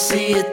Slow it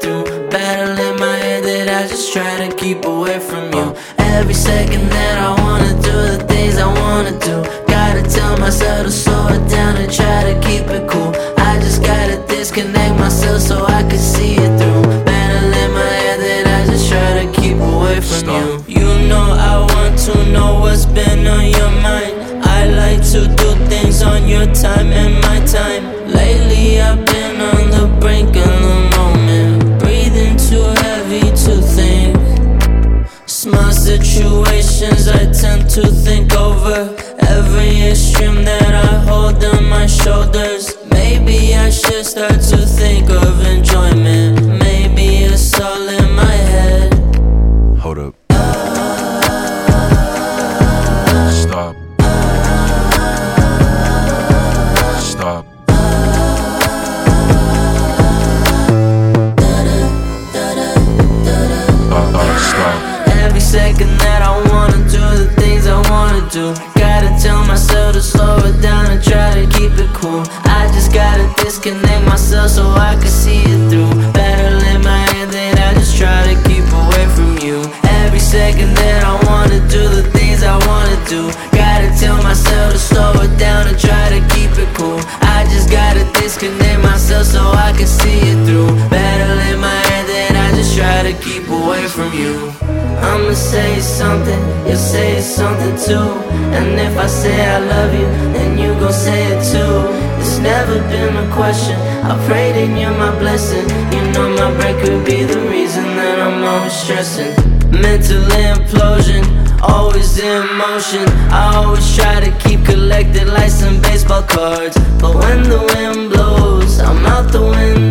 so I can see it through. Battle in my head that I just try to keep away from you. Every second that I wanna do the things I wanna do. Gotta tell myself to slow it down and try to keep it cool. I just gotta disconnect myself so I can see it through. Battle in my head that I just try to keep away from you. I'ma say something, you'll say something too. And if I say I love you, then you gon' say it too. Never been a question. I pray that you're my blessing. You know my break could be the reason that I'm always stressing. Mental implosion, always in motion. I always try to keep collected like some baseball cards. But when the wind blows, I'm out the window.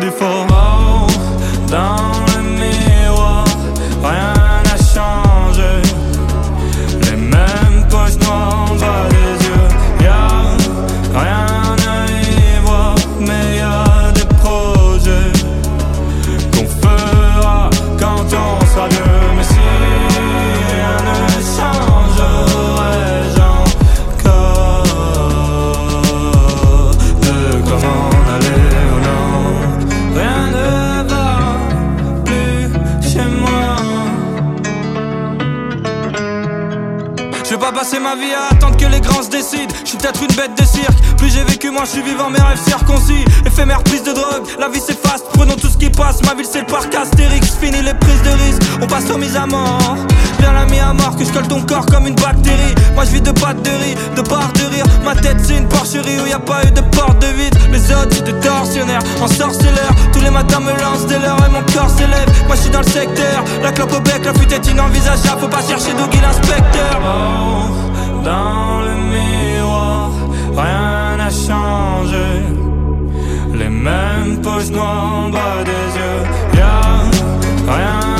beautiful Astérix, fini les prises de risque, on passe aux mises à mort. Viens la mis à mort que je colle ton corps comme une bactérie. Moi je vis de pâte de riz, de barres de rire. Ma tête c'est une porcherie où y a pas eu de porte de vide. Les autres c'est des tortionnaires, en sorceleur. Tous les matins me lance des leurs et mon corps s'élève. Moi je suis dans le secteur, la clope au bec, la fuite est inenvisageable. Faut pas chercher Dougie l'inspecteur. Oh, dans le miroir, rien n'a changé. Les mêmes poches noires en bas des yeux I am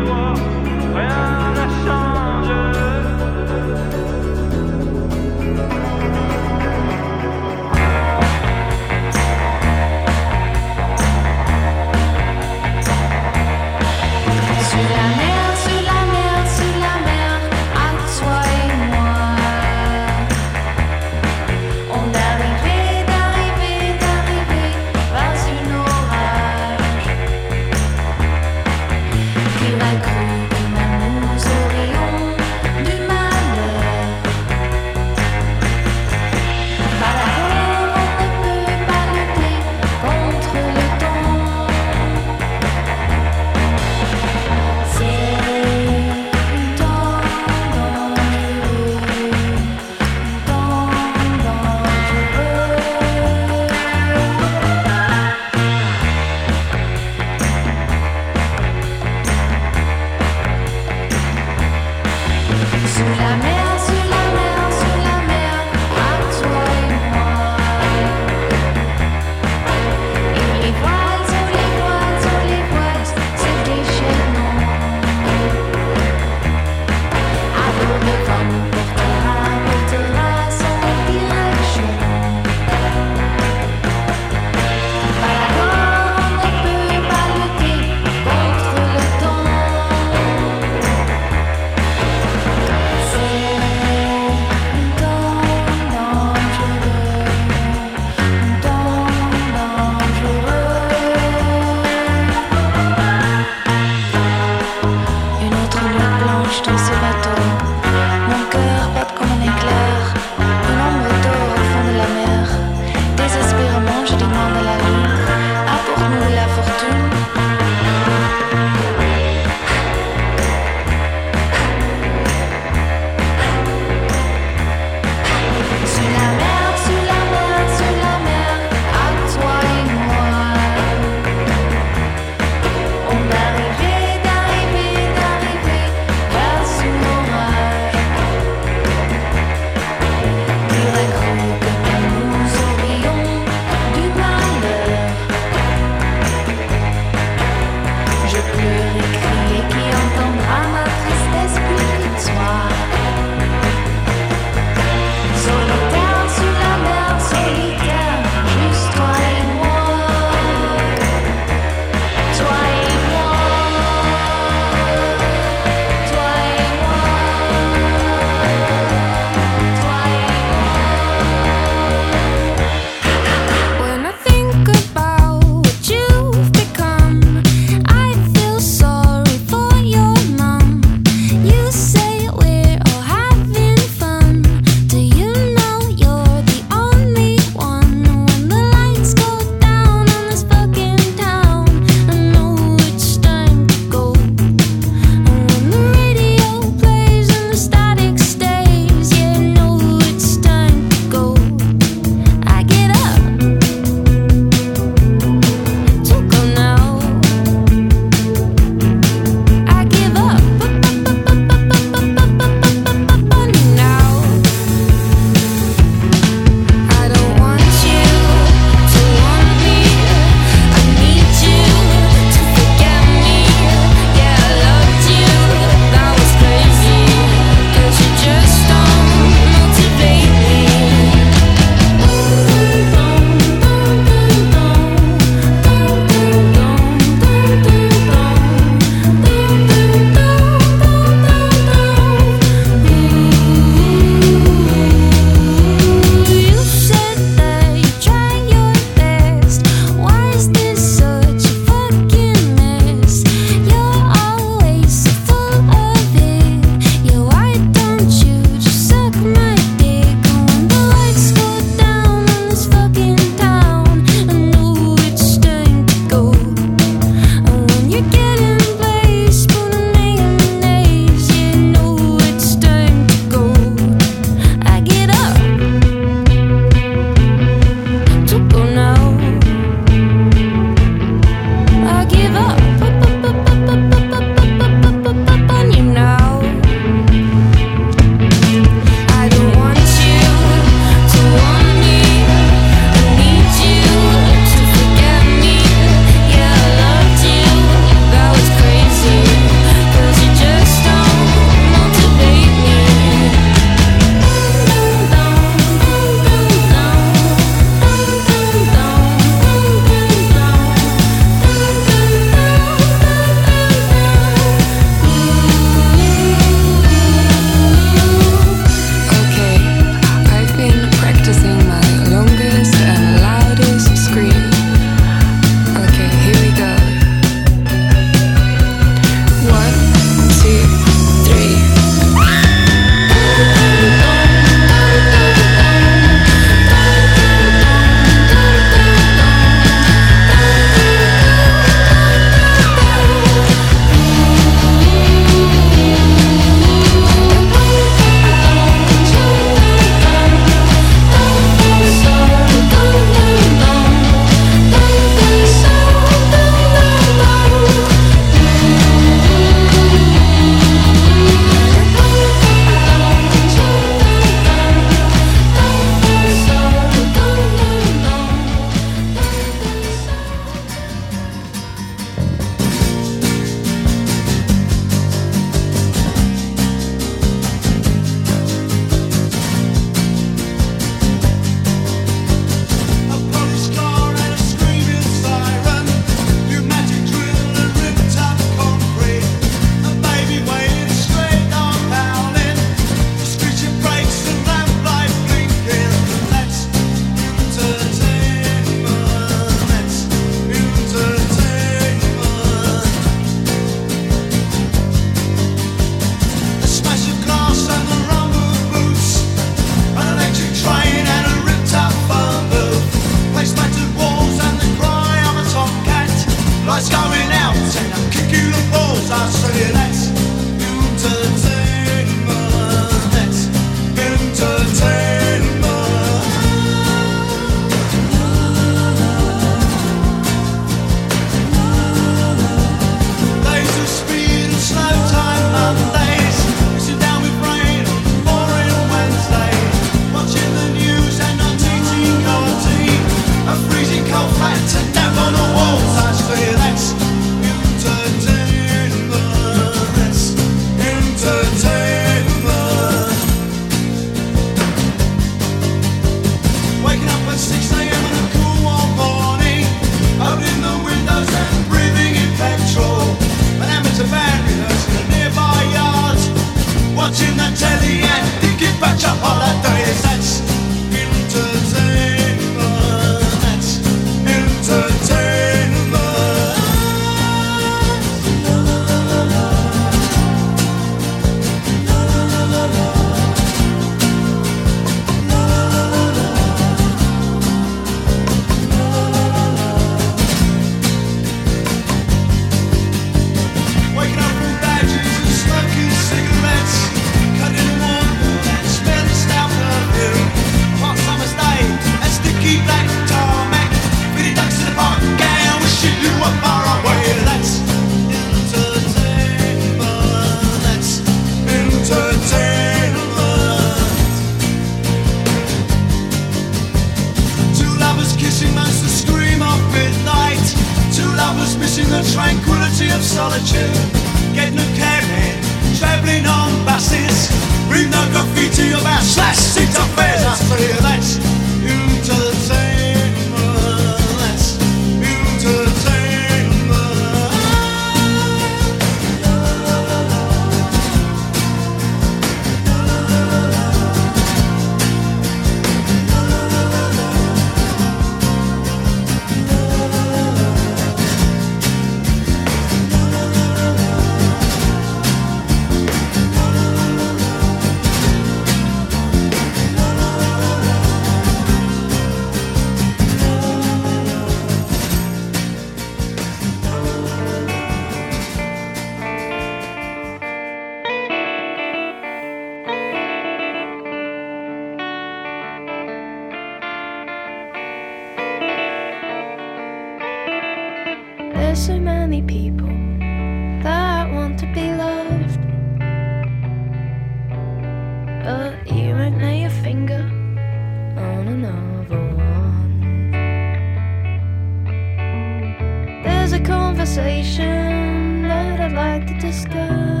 conversation that I'd like to discuss,